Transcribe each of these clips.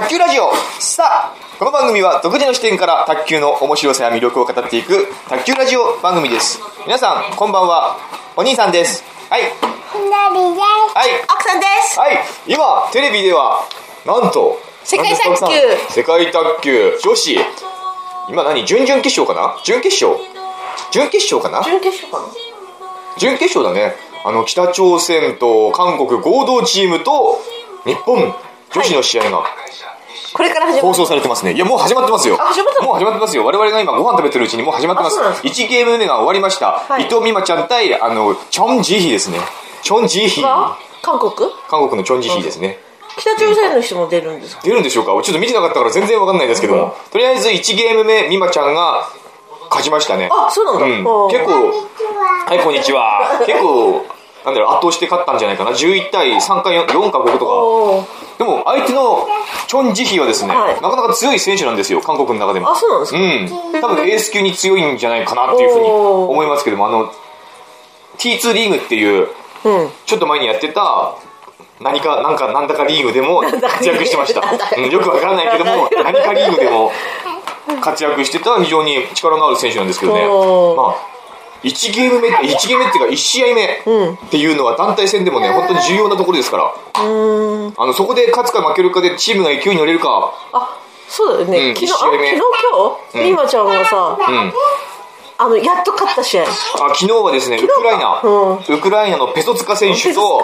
卓球ラジオさあこの番組は独自の視点から卓球の面白さや魅力を語っていく卓球ラジオ番組です。皆さんこんばんは。お兄さんです。はい。ひなりです。はい。奥さんです。はい。今テレビではなんと世界卓球。世界卓球。女子。今何準々決勝かな？準決勝？準決勝かな？準決勝かな？準決勝だね。あの北朝鮮と韓国合同チームと日本女子の試合がこれから始まる。放送されてますね。いやもう始まってますよ。あ始まったの？もう始まってますよ。我々が今ご飯食べてるうちにもう始まってます。あそうなんで1ゲーム目が終わりました、い。伊藤美誠ちゃん対あのチョン・ジヒですね。チョン・ジヒ。が？韓国？韓国のチョン・ジヒですね。北朝鮮の人も出るんですか？出るんでしょうか？ちょっと見てなかったから全然わかんないんですけども、とりあえず1ゲーム目美誠ちゃんが勝ちましたね。あそうなんだ、うん。結構。こんにちは。はい、こんにちは。結構、なんだろう、圧倒して勝ったんじゃないかな。11対3か 4, 4か5とか。でも、相手のチョン・ジヒはですね、はいなかなか強い選手なんですよ、韓国の中でも。あそうなんですか、うん。多分エース級に強いんじゃないかなっていうふうに思いますけども、あの、T2 リーグっていう、うんちょっと前にやってた、何か、なんか、なんだかリーグでも活躍してました。うんよくわからないけども、何かリーグでも活躍してた非常に力のある選手なんですけどね。まあ、1ゲーム目、1ゲーム目っていうか1試合目っていうのは団体戦でもね、本当に重要なところですから、うーん。あの、そこで勝つか負けるかでチームが勢いに乗れるか、あそうだよね、うん昨日昨日今日？美誠ちゃんがさ、うん。あのやっと勝った試合。あ昨日はですね、ウクライナ、うウクライナのペソツカ選手と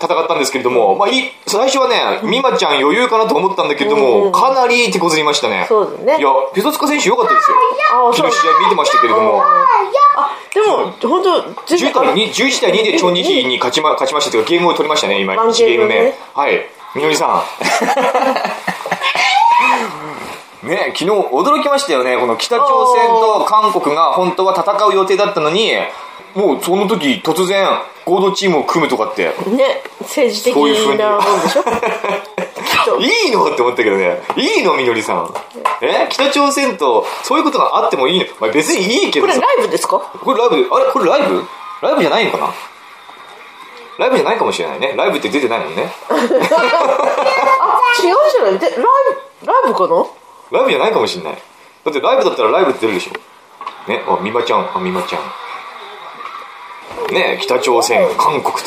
戦ったんですけれども、まあ、いい最初はね、美誠ちゃん余裕かなと思ったんだけれども、かなり手こずりましたね。そうだね。いや、ペソツカ選手良かったですよ。あ昨日試合見てましたけれども、あでも本当全10対2 11対2でチョン・ジヒに勝ちま勝ちましたというか、ゲームを取りましたね、今、ワン1ゲーム目。ね。はい。みのりさん。ね昨日驚きましたよね。この北朝鮮と韓国が本当は戦う予定だったのに、もうその時突然合同チームを組むとかって、ね政治的そういう風になもんでしょきっと。いいの？って思ったけどね。いいの？みのりさん。え？北朝鮮とそういうことがあってもいいの？まあ、別にいいけどさ。これラ。イブですか？これライブ？で、あれ？これライブ？ライブじゃないのかな？ライブじゃないかもしれないね。ライブって出てないもんね。あ違うじゃない。でライブライブかな？ライブじゃないかもしれない。だってライブだったらライブって出るでしょ。ね、あ、美馬ちゃん、あ、美馬ちゃん。ね、北朝鮮、韓国と。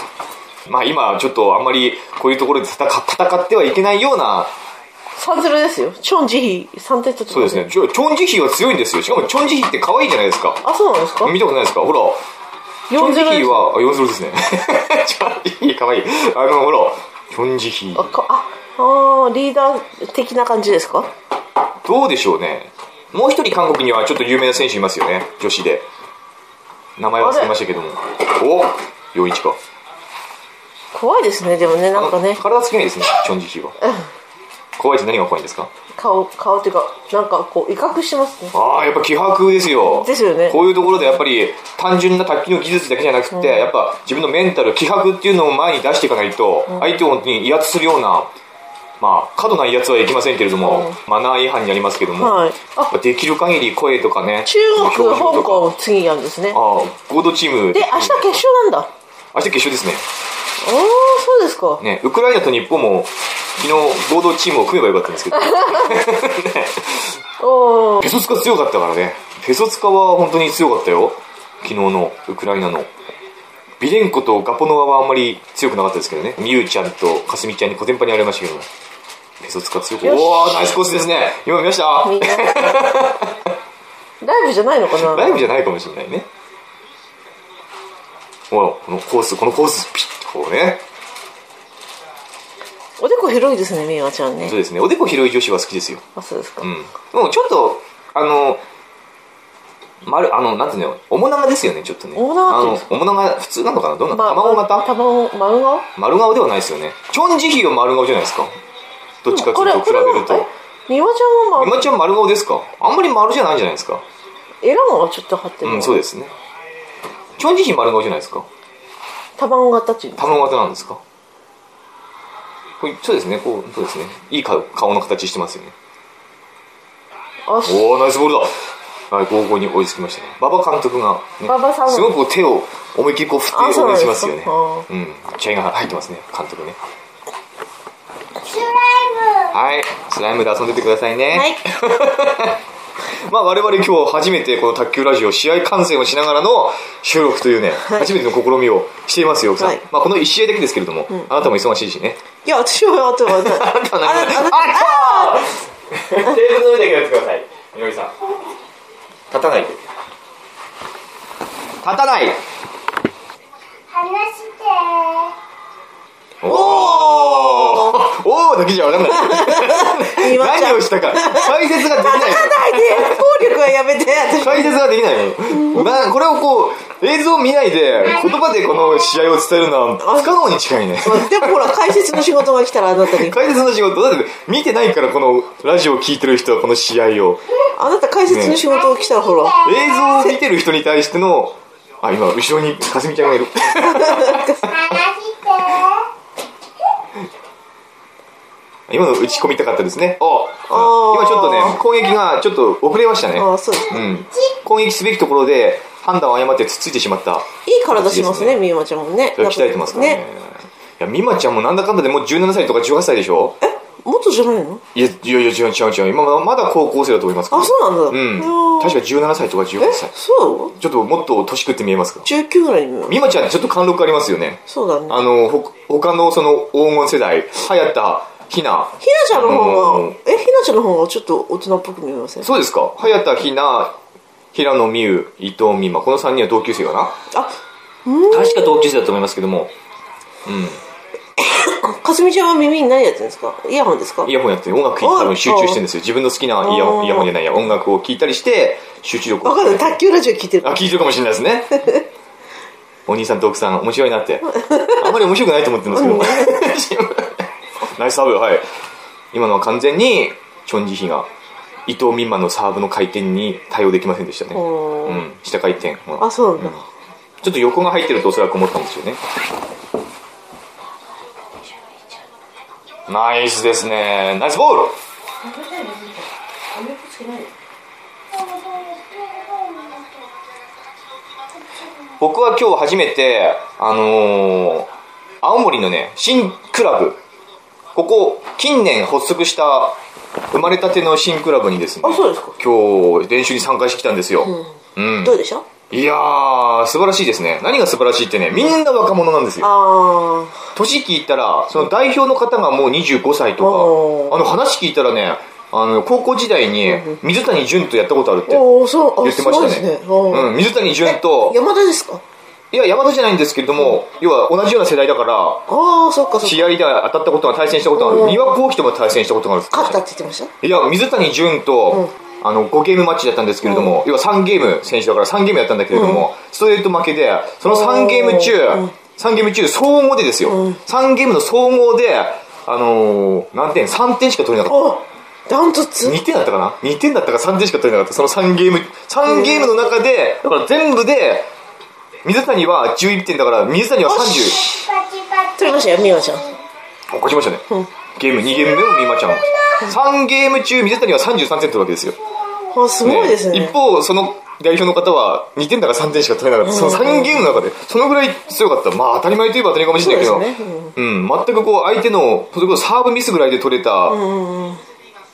まあ今ちょっとあんまりこういうところで戦戦ってはいけないような、3-0ですよチョン・ジヒ3点取ってそうですね、チョンジヒは強いんですよ。しかもチョンジヒって可愛いじゃないですか。あそうなんですか？見たことないですか？ほら。チョンジ4-0ですヒは、あ、4-0ですね。チョンジヒ可愛い。あの、ほら、チョンジヒ。あかああーリーダー的な感じですか？どうでしょうね。もう一人韓国にはちょっと有名な選手いますよね。女子で。名前忘れましたけども。お41か。怖いですねでもねなんかね体つきがいいですね、チョンジヒは。怖いって何が怖いんですか？顔顔っていうかなんかこう威嚇してますねああ、やっぱ気迫ですよ。ですよねこういうところでやっぱり単純な卓球の技術だけじゃなくて、やっぱ自分のメンタル、気迫っていうのを前に出していかないと、相手を本当に威圧するような、まあ、過度な威圧はいけませんけれども、マナー違反になりますけども、はいあできる限り声とかね、中国香港次やんですねああ、合同チーム。で明日決勝なんだ明日決勝ですね。ああそうですかね、ウクライナと日本も昨日合同チームを組めばよかったんですけど、ね、おーペソツカ強かったからね。ペソツカは本当に強かったよ。昨日のウクライナの。ビレンコとガポノワはあんまり強くなかったですけどね。ミユちゃんとカスミちゃんにコテンパにありましたけど、ペソツカ強く。おー、ナイスコースですね。今見ました ライブじゃないのかな？ライブじゃないかもしれないね。ほら、このコース、このコース、ピッとこうね。おでこ広いですねみわちゃんねそうですね。おでこ広い女子は好きですよ。あそうですか、うん。でもちょっと、あの、丸、あの、なんていうの、面長ですよね、ちょっとね。面長っていうんですあの、面長、普通なのかな？どんなの？ま卵型？卵丸顔？丸顔ではないですよね。チョンジヒは丸顔じゃないですか。どっちかっていうと比べると。みわちゃんは、ま今ちゃん丸顔ですか？あんまり丸じゃないんじゃないですか？エラがちょっと張ってるうん、そうですね。チョンジヒ丸顔じゃないですか？卵型っていうの卵型なんですか？これそうですね、こう、そうですね。いい顔顔の形してますよね。おー、ナイスボールだはい、高校に追いつきましたね。馬場監督が、ね、馬場さんすごく手を思いっきりこう振って応援しますすよねか。うん。気合が入ってますね、監督ね。はい。スライムで遊んでてくださいね。はい。まあ我々今日初めてこの卓球ラジオ試合観戦をしながらの収録というね、はい。初めての試みをしていますよ奥さん、はい。まあこの1試合だけですけれども、あなたも忙しいしね。いや私はあとはあなた あなたあテーブルの上でやってくださいみのりさん立たないで立たない話しておおおおだけじゃ分かんない。何をしたか。解説ができない。立たないで暴力はやめて。私解説ができないの。なこれをこう映像を見ないで言葉でこの試合を伝えるのは不可能に近いね。でもほら解説の仕事が来たらあなたに。解説の仕事。だって見てないからこのラジオを聞いてる人はこの試合を。あなた解説の仕事が来たらほら。映像を見てる人に対してのあ今後ろにかすみちゃんがいる 話して今の打ち込みたかったですね。お今ちょっとね攻撃がちょっと遅れましたね。ああそうですうん。攻撃すべきところで判断を誤ってつっついてしまったいい体しますねみまちゃんもね。鍛えてますからね。いや美馬ちゃんもなんだかんだでもう17歳とか18歳でしょ？えもっとじゃないの？いやいやいや違う違う違う。今まだ高校生だと思いますけどあそうなんだ。うん。確か17歳とか18え歳。そう？ちょっともっと年食って見えますか？19ぐらいに見えます。美馬ちゃんちょっと貫禄ありますよね。そうだね。あのほ他のその黄金世代早田ひな。ひなちゃんの方がえひなちゃんの方がちょっと大人っぽく見えません？そうですか？早田ひな平野美宇伊藤美誠。この3人は同級生かな？あうん。確か同級生だと思いますけども。うん。かすみちゃんは耳に何やってるんですか？イヤホンですか？イヤホンやって音楽聴いて多分集中してるんですよ。自分の好きなイヤホンイヤホンじゃないや。音楽を聴いたりして集中力をわかんない。卓球ラジオ聞いてるあ聞いてるかもしれないですね。お兄さんと奥さん面白いなって。あんまり面白くないと思ってるんですけど ナイスサーブはい。今のは完全にチョン・ジヒが伊藤美誠のサーブの回転に対応できませんでしたね。う。ん。下回転。あそうなんだ。ちょっと横が入ってるとおそらく思ったんですよね。ナイスですね。ナイスボール。僕は今日初めてあのー青森のね新クラブここ近年発足した生まれたての新クラブにですねあそうですか。今日練習に参加してきたんですよ、うん。どうでした？いやー素晴らしいですね。何が素晴らしいってねみんな若者なんですよ。あ年聞いたらその代表の方がもう25歳とかあの話聞いたらねあの高校時代に水谷隼とやったことあるって言ってましたね。うん、水谷隼と山田ですか？いや山田じゃないんですけれども要は同じような世代だからああそっかそっか。試合で当たったことが対戦したことがある。うん。三輪幸喜とも対戦したことがある勝ったって言ってました？いや水谷隼と、あの5ゲームマッチだったんですけれども、要は3ゲーム選手だから3ゲームやったんだけれども、ストレート負けでその3ゲーム中、うん。3ゲーム中総合でですよ、うん。3ゲームの総合であのー何点？3点しか取れなかっおダントツ？た2点だったかな？2点だったか3点しか取れなかった。その3ゲーム3ゲームの中でだから全部で水谷は11点だから水谷は30よしパチパチ取りましたよみわちゃん。勝ちましたね、うん。ゲーム2ゲーム目も美馬ちゃん。3ゲーム中水谷は33点取るわけですよ。あすごいですね。一方その代表の方は2点だか3点しか取れなかった、その3ゲームの中でそのぐらい強かった。まあ当たり前といえば当たり前かもしれないけど。そうですね。うん、全くこう相手のそれこそサーブミスぐらいで取れた、うんうん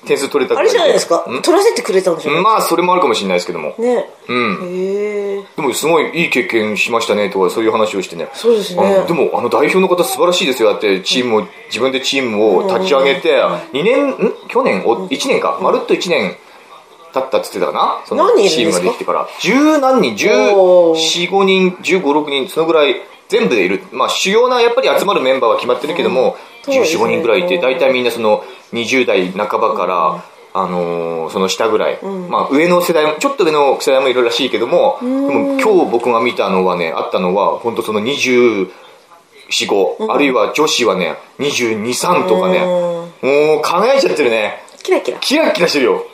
点数取れたぐあれじゃないですか？取らせてくれたんでしょうんまあそれもあるかもしれないですけども。ね。うん。でもすごいいい経験しましたねとかそういう話をしてね。そうですね。でもあの代表の方素晴らしいですよ。だってチームを自分でチームを立ち上げて2年ん？去年？お1年か。まるっと1年経ったっつってたかな？そのチームができてから。十何人おー。1415人1516人そのぐらい全部でいる。まあ主要なやっぱり集まるメンバーは決まってるけども、そうですね。1415人ぐらいいて大体みんなその20代半ばから、あのーその下ぐらい、まあ上の世代もちょっと上の世代もいるらしいけども、でも今日僕が見たのはねあったのは本当その24、5、あるいは女子はね22、3とかね、もう輝いちゃってるね。キラキラ。キラキラしてるよ。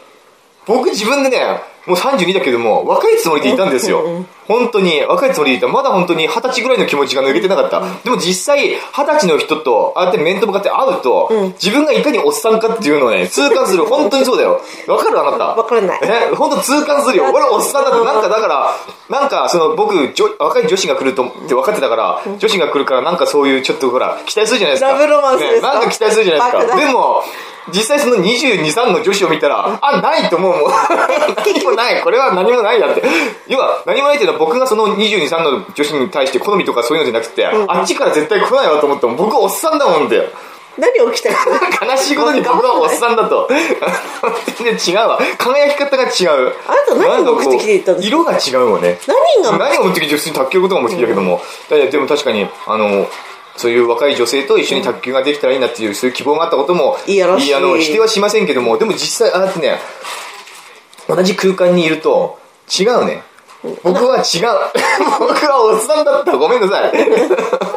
僕自分でねもう32だけども、若いつもりでいたんですよ。本当に、若いつもりでいた。まだ本当に二十歳ぐらいの気持ちが抜けてなかった。でも実際、二十歳の人と、ああやって面と向かって会うと、自分がいかにおっさんかっていうのをね、痛感する。本当にそうだよ。わかるあなた。わからないえ、本当痛感するよ。俺おっさんだって、なんかだから、なんかその僕、女若い女子が来るとって分かってたから、女子が来るからなんかそういうちょっとほら、期待するじゃないですか。ラブロマンスですなんか期待するじゃないですか。でも、実際その22、3の女子を見たら、あ、ないと思うもん。何もない。これは何もないだって。要は、何もないっていうのは僕がその22、3の女子に対して好みとかそういうのじゃなくて、あっちから絶対来ないわと思っても、僕おっさんだもんで。何を期待する悲しいことに僕はおっさんだと。全然違うわ。輝き方が違う。あなた何を目的で言ったんですか？色が違うもんね。何が何が目的で普通に卓球ことが目的だけども、だからでも確かに、あの、そういう若い女性と一緒に卓球ができたらいいなっていう、そういう希望があったことも、いやらしいあの、否定はしませんけども、でも実際、ああやってね、同じ空間にいると、違うね。僕は違う。僕はおっさんだった。ごめんなさい。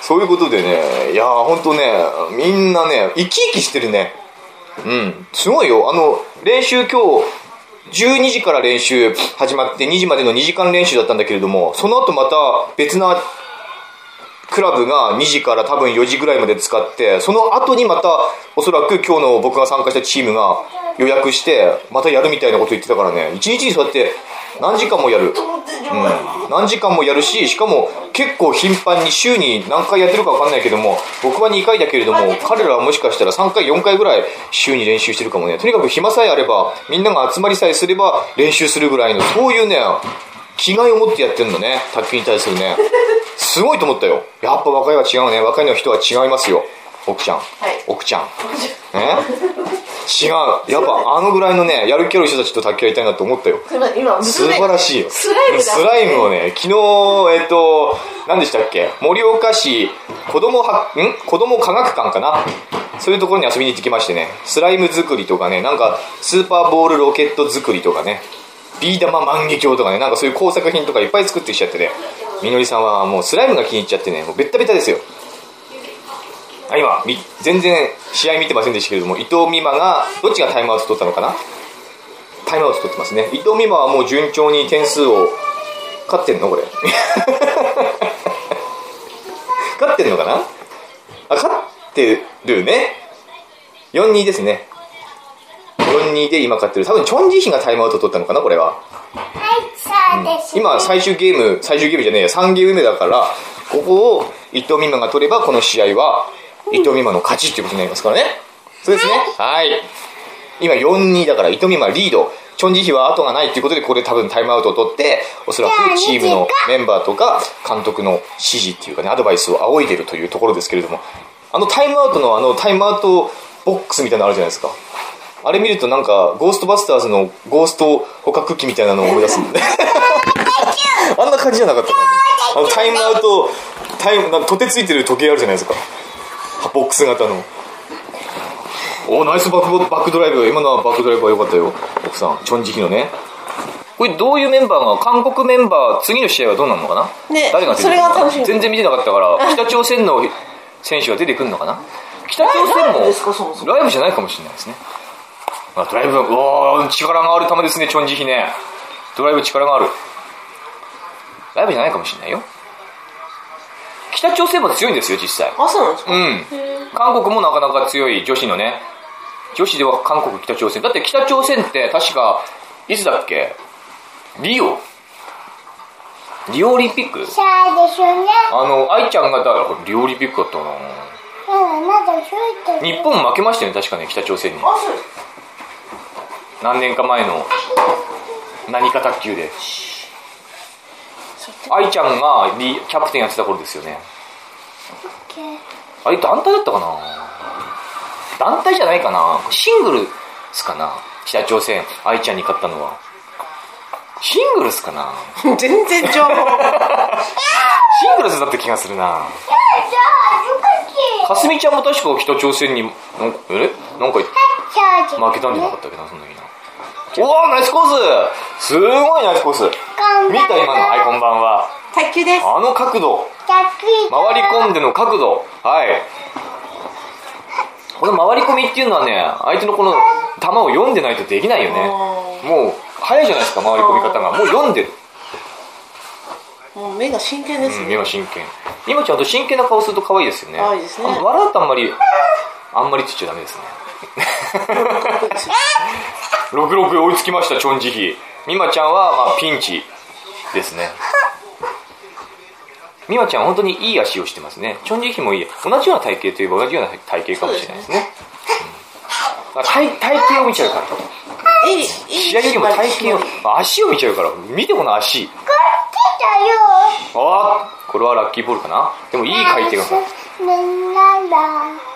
そういうことでね、いやーほんとね、みんなね、生き生きしてるね。うん、すごいよ。あの、練習今日、12時から練習始まって2時までの2時間練習だったんだけれども、その後また別なクラブが2時から多分4時ぐらいまで使って、その後にまたおそらく今日の僕が参加したチームが予約して、またやるみたいなこと言ってたからね、1日にそうやって何時間もやる。うん、何時間もやるし、しかも結構頻繁に週に何回やってるか分かんないけども、僕は2回だけれども、彼らはもしかしたら3回、4回ぐらい週に練習してるかもね。とにかく暇さえあれば、みんなが集まりさえすれば練習するぐらいの、そういうね、気概を持ってやってるんだね、卓球に対するね。すごいと思ったよ。やっぱ若いは違うね。若いの人は違いますよ。奥ちゃん。奥ちゃん。え？違う。やっぱあのぐらいのね、やる気ある人たちと卓球やりたいなと思ったよ。今素晴らしいよ。スライムだスライムをね、昨日、えっと、何でしたっけ？盛岡市子供は、ん？子供科学館かな？そういうところに遊びに行ってきましてね、スライム作りとかね、なんか、スーパーボールロケット作りとかね、ビー玉万華鏡とかね、なんかそういう工作品とかいっぱい作ってきちゃってね、みのりさんはもうスライムが気に入っちゃってね、もうベッタベタですよ。あ今、み全然試合見てませんでしたけれども、伊藤美誠が、どっちがタイムアウト取ったのかな？タイムアウト取ってますね。伊藤美誠はもう順調に点数を、勝ってんの？これ。勝ってんのかな？あ、勝ってるね。4-2ですね。4-2で今勝ってる。多分、チョン・ジヒがタイムアウト取ったのかな？これは。はい、今、最終ゲーム、最終ゲームじゃねえや、3ゲーム目だから、ここを伊藤美誠が取れば、この試合は、伊藤美誠の勝ちっていうことになりますからね。そうですね。はい。今、4-2だから、伊藤美誠リード。チョン・ジヒは後がないっていうことで、ここで多分タイムアウトを取って、おそらくチームのメンバーとか、監督の指示っていうかね、アドバイスを仰いでるというところですけれども、あのタイムアウトのあのタイムアウトボックスみたいなのあるじゃないですか。あれ見るとなんか、ゴーストバスターズのゴースト捕獲機みたいなのを思い出す んで。あんな感じじゃなかった あのタイムアウト、タイム、なんか取ってついてる時計あるじゃないですか。ボックス型の。おナイスバックボバックドライブ。今のはバックドライブは良かったよ。奥さん、チョンジヒのね。これどういうメンバーが、韓国メンバー、次の試合はどうなるのかなね誰が出てくるのか全然見てなかったから、北朝鮮の選手が出てくるのかな北朝鮮もライブじゃないかもしれないですね。あドライブ、おー、力がある球ですね、チョンジヒね。ドライブ力がある。ライブじゃないかもしれないよ。北朝鮮も強いんですよ、実際。あそうなんですか？うん。韓国もなかなか強い女子のね。女子では韓国、北朝鮮。だって北朝鮮って確か、いつだっけ？リオリオオリンピック？そうですよね。あの、愛ちゃんがだ、リオオリンピックだったかな。うん、まだちょいと。日本負けましたよね、確かね、北朝鮮に。あそうです何年か前の何か卓球で。愛ちゃんがリキャプテンやってた頃ですよね。あれ団体だったかな？団体じゃないかな？シングルスかな？北朝鮮愛ちゃんに勝ったのは。シングルスかな？全然情報 シングルスだった気がするな。かすみちゃんも確か北朝鮮になんかえなんか負けたんじゃなかったっけなそんなに。なおおナイスコース。すごいナイスコース。見た今の？はいこんばんは。卓球です。あの角度。逆回り込んでの角度。はい。この回り込みっていうのはね相手のこの球を読んでないとできないよね。もう早いじゃないですか回り込み方が。もう読んでる、もう目が真剣ですうん、ね。今真剣。今ちゃんと真剣な顔すると可愛いですよね。可愛いですね。あ笑うとあんまりあんまりつっちゃダメですね 66追いつきましたチョンジヒ。美馬ちゃんはまあピンチですね。美馬ちゃん本当にいい足をしてますね。チョンジヒもいい。同じような体型といえば同じような体型かもしれないですね。うん。体体型を見ちゃうから。試合よりも体型を足を見ちゃうから。見てこの足。ああこれはラッキーボールかな。でもいい回転が。なんだ。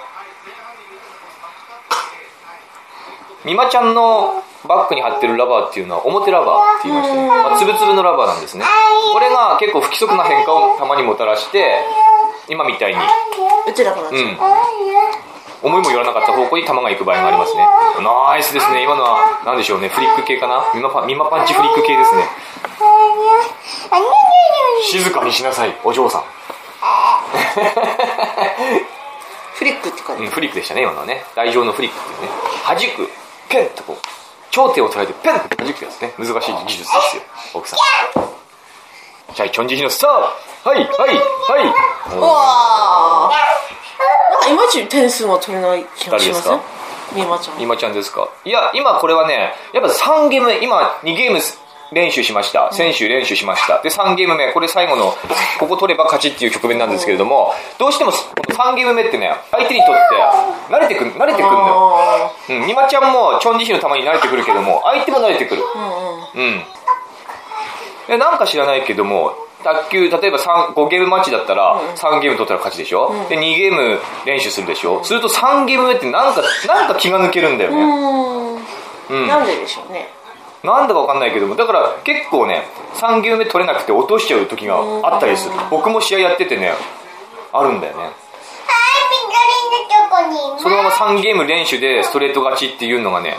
美馬ちゃんのバッグに貼ってるラバーっていうのは表ラバーって言いましてね、まあ、つぶつぶのラバーなんですね。これが結構不規則な変化をたまにもたらして今みたいに、打てなくなっちゃう。うん、思いもよらなかった方向に球が行く場合がありますね。ナイスですね。今のは何でしょうね。フリック系かな？美馬パ美馬パンチフリック系ですね。静かにしなさいお嬢さん、フリックって感じ。うん、フリックでしたね今のはね。台上のフリックっていうね。弾くペンとこう頂点を捉えてペンって弾くやつね。難しい技術ですよ。奥さん。じゃあチョンジヒのスターはいはいはい。うわー。なんかいまいち点数も取れない気がしません？誰みまちゃん。今ちゃんですか？いや今これはねやっぱ3ゲーム目今2ゲーム練習しました。選手練習しました。で3ゲーム目これ最後のここ取れば勝ちっていう局面なんですけれどもどうしてもこの3ゲーム目ってね相手にとって慣れてくん慣れてくるのよ。あうん、美馬ちゃんもチョンジヒの球に慣れてくるけども相手も慣れてくる。ーうんうん。うん。でなんか知らないけども卓球例えば3 5ゲームマッチだったら3ゲーム取ったら勝ちでしょ、で2ゲーム練習するでしょ、すると3ゲーム目ってなんかなんか気が抜けるんだよね、うーん。うん、なんででしょうね。なんだかわかんないけどもだから結構ね3ゲーム目取れなくて落としちゃう時があったりする。僕も試合やっててねあるんだよねはい、緑のとこにいます。そのまま3ゲーム練習でストレート勝ちっていうのがね、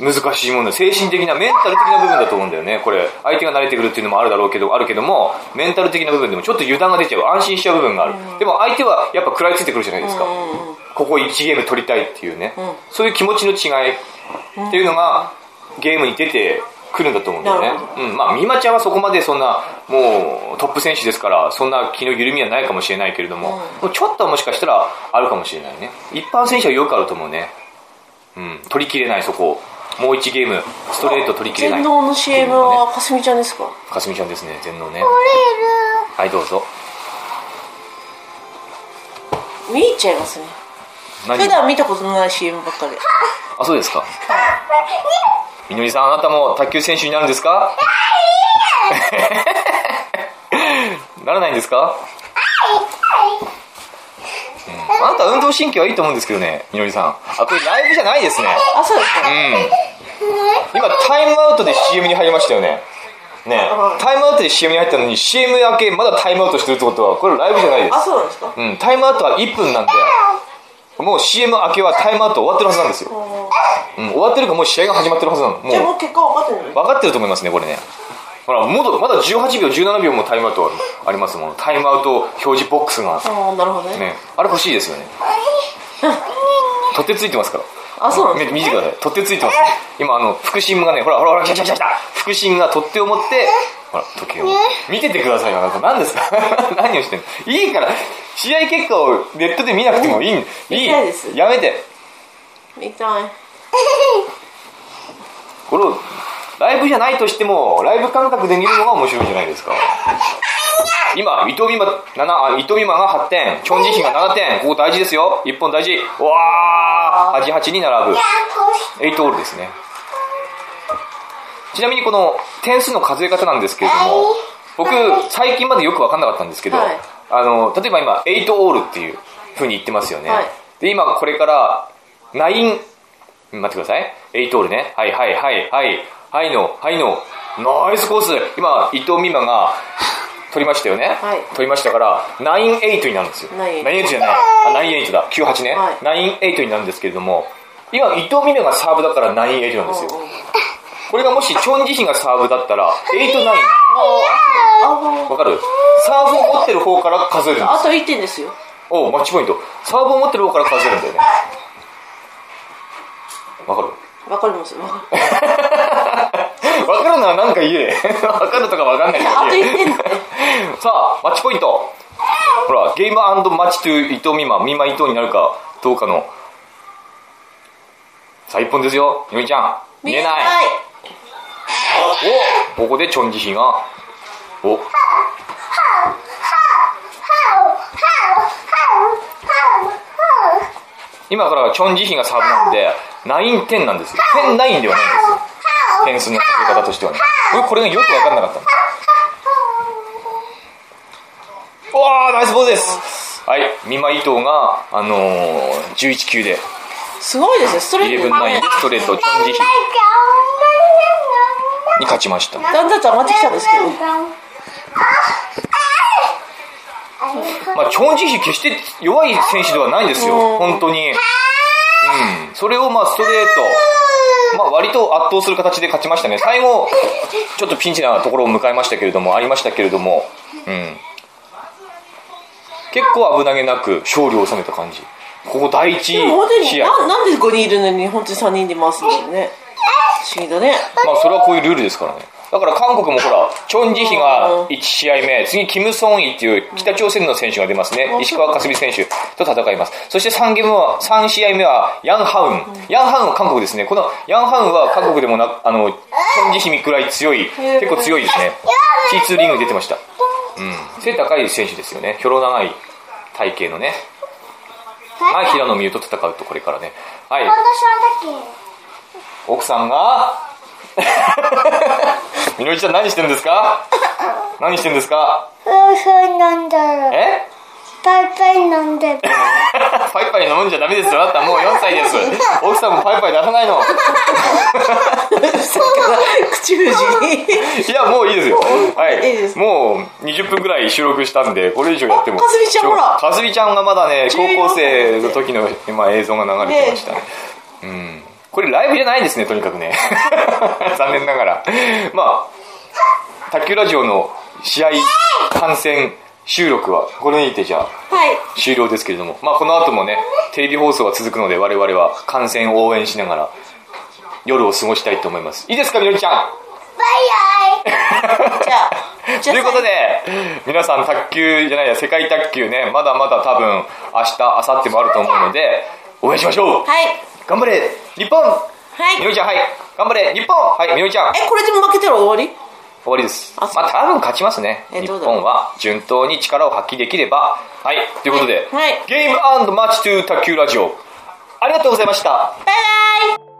難しいもの精神的なメンタル的な部分だと思うんだよねこれ。相手が慣れてくるっていうのもあるだろうけどあるけどもメンタル的な部分でもちょっと油断が出ちゃう安心しちゃう部分がある、でも相手はやっぱ食らいついてくるじゃないですか、ここ1ゲーム取りたいっていうね、そういう気持ちの違いっていうのがゲームに出てくるんだと思うんだよね。うん、まあ美馬ちゃんはそこまでそんなもうトップ選手ですからそんな気の緩みはないかもしれないけれども、もうちょっとはもしかしたらあるかもしれないね。一般選手はよくあると思うね。うん。取りきれないそこを。もう1ゲームストレート取りきれない。全能の CM はかすみちゃんですか？かすみちゃんですね全能ね。取れはいどうぞ。見入っちゃいますね。何？普段見たことのない CM ばっかり。あそうですかみのりさんあなたも卓球選手になるんですか？ならないんですか？うん。あなた運動神経はいいと思うんですけどねみのりさん。あこれライブじゃないですね。あそうですか。うん。今タイムアウトで CM に入りましたよね。ね。はい。タイムアウトで CM に入ったのに CM 明けまだタイムアウトしてるってことはこれライブじゃないです。あそうなんですか？うん、タイムアウトは1分なんでもう CM 明けはタイムアウト終わってるはずなんですよ、うん、終わってるかもう試合が始まってるはずなの。もう。じゃあもう結果分かってるの分かってると思いますねこれね。ほらもうまだ18秒17秒もタイムアウトありますもん。タイムアウト表示ボックスが。ああなるほどね。ね。あれ欲しいですよね。取っ手ついてますから。あそうなんです見見てください。取っ手ついてます今あの腹心がねほらほらほら来た来た来た腹心が取っ手を持ってほら時計を。見ててくださいよなんか何ですか？何をしてんの？いいから。試合結果をネットで見なくてもいいんいい。やめて。見たいこれをライブじゃないとしてもライブ感覚で見るのが面白いんじゃないですか。今伊藤美誠7あ伊藤美誠が8点チョン・ジヒが7点。ここ大事ですよ。1本大事。うわー。88に並ぶ。8オールですね。ちなみにこの点数の数え方なんですけれども僕最近までよく分かんなかったんですけど、はい。あの例えば今8オールっていうふうに言ってますよね、はい。で今これから9待ってください。8オールね。はいはいはいはい。はいのはいの。ナイスコース。今伊藤美誠が取りましたよね、はい。取りましたから9-8になるんですよ。9-8 9-8じゃない。あ9-8だ。98ね、はい。9-8になるんですけれども今伊藤美誠がサーブだから9-8なんですよ。これがもしチョン・ジヒがサーブだったら8-9あもう。わかる？サーブを持ってる方から数えるんです。あと1点ですよ。おうマッチポイント。サーブを持ってる方から数えるんだよねわかる？わかりますわかるわかるならなんか言え。わかるとかわかんないとかあと言え。1点さあ、マッチポイント。ほら、ゲームマッチと伊藤美誠、美誠伊藤になるかどうかの。さあ、一本ですよ。みのりちゃん。見えない。おここでチョンジヒが、お今からチョンジヒがサーブなんで、9点なんですよ。10、9ではないんですよ。点数のかけ方としてはね。これこれがよくわかんなかったの。わー、ナイスボールです。はい、美馬伊藤が、あのー、11球で、すごいですねストレート11ナインでストレート、チョンジヒに勝ちました。だんだんと上がってきたんですけどまあ、チョン・ジヒ決して弱い選手ではないんですよ、うん本当に。うん。それをまあストレート、まあ割と圧倒する形で勝ちましたね。最後、ちょっとピンチなところを迎えましたけれども、ありましたけれども、うん。結構危なげなく勝利を収めた感じ。ここ第一試合。ななんで5人いるのに本当に3人で回すんね不思議だねまあそれはこういうルールですからね。だから韓国もほら、チョン・ジヒが1試合目、次キム・ソンイっていう北朝鮮の選手が出ますね。うん石川佳純選手と戦います。そして3ゲームは、3試合目はヤン・ハウン。ヤン・ハウンは韓国ですね。このヤン・ハウンは韓国でもな、あの、チョン・ジヒくらい強い、結構強いですね。T2 リングに出てました。うん。背高い選手ですよね。ひょろ長い体型のね。まあ、平野美宇と戦うとこれからね。はい。奥さんが？みのりちゃん何してんですか？何してんですか？え？パイパイ飲む んじゃダメですよ。あなたもう4歳です。奥さんもパイパイ出さないの。口封じに。いやもういいですよ。はい。いいです。もう20分ぐらい収録したんでこれ以上やっても。かすみちゃんほら。かすみちゃんがまだね高14校生の時の今映像が流れてましたね。うんこれライブじゃないんですねとにかくね。残念ながら。まあ卓球ラジオの試合観戦収録はこれにてじゃあはい。終了ですけれども、まあ、この後もねテレビ放送は続くので我々は観戦を応援しながら夜を過ごしたいと思います。いいですかみのりちゃん？じゃあじゃあということで皆さん卓球じゃないや世界卓球ねまだまだ多分明日明後日もあると思うので応援しましょう。はい。頑張れ日本。はい。みのりちゃんはい。頑張れ。日本。はいみのりちゃん。えこれでも負けたら終わり？終わりです。あそうまあ多分勝ちますね。日えどうだろう。本は順当に力を発揮できれば。はい。ということで、はい。ゲームマッチトゥ卓球ラジオありがとうございました。バイバイ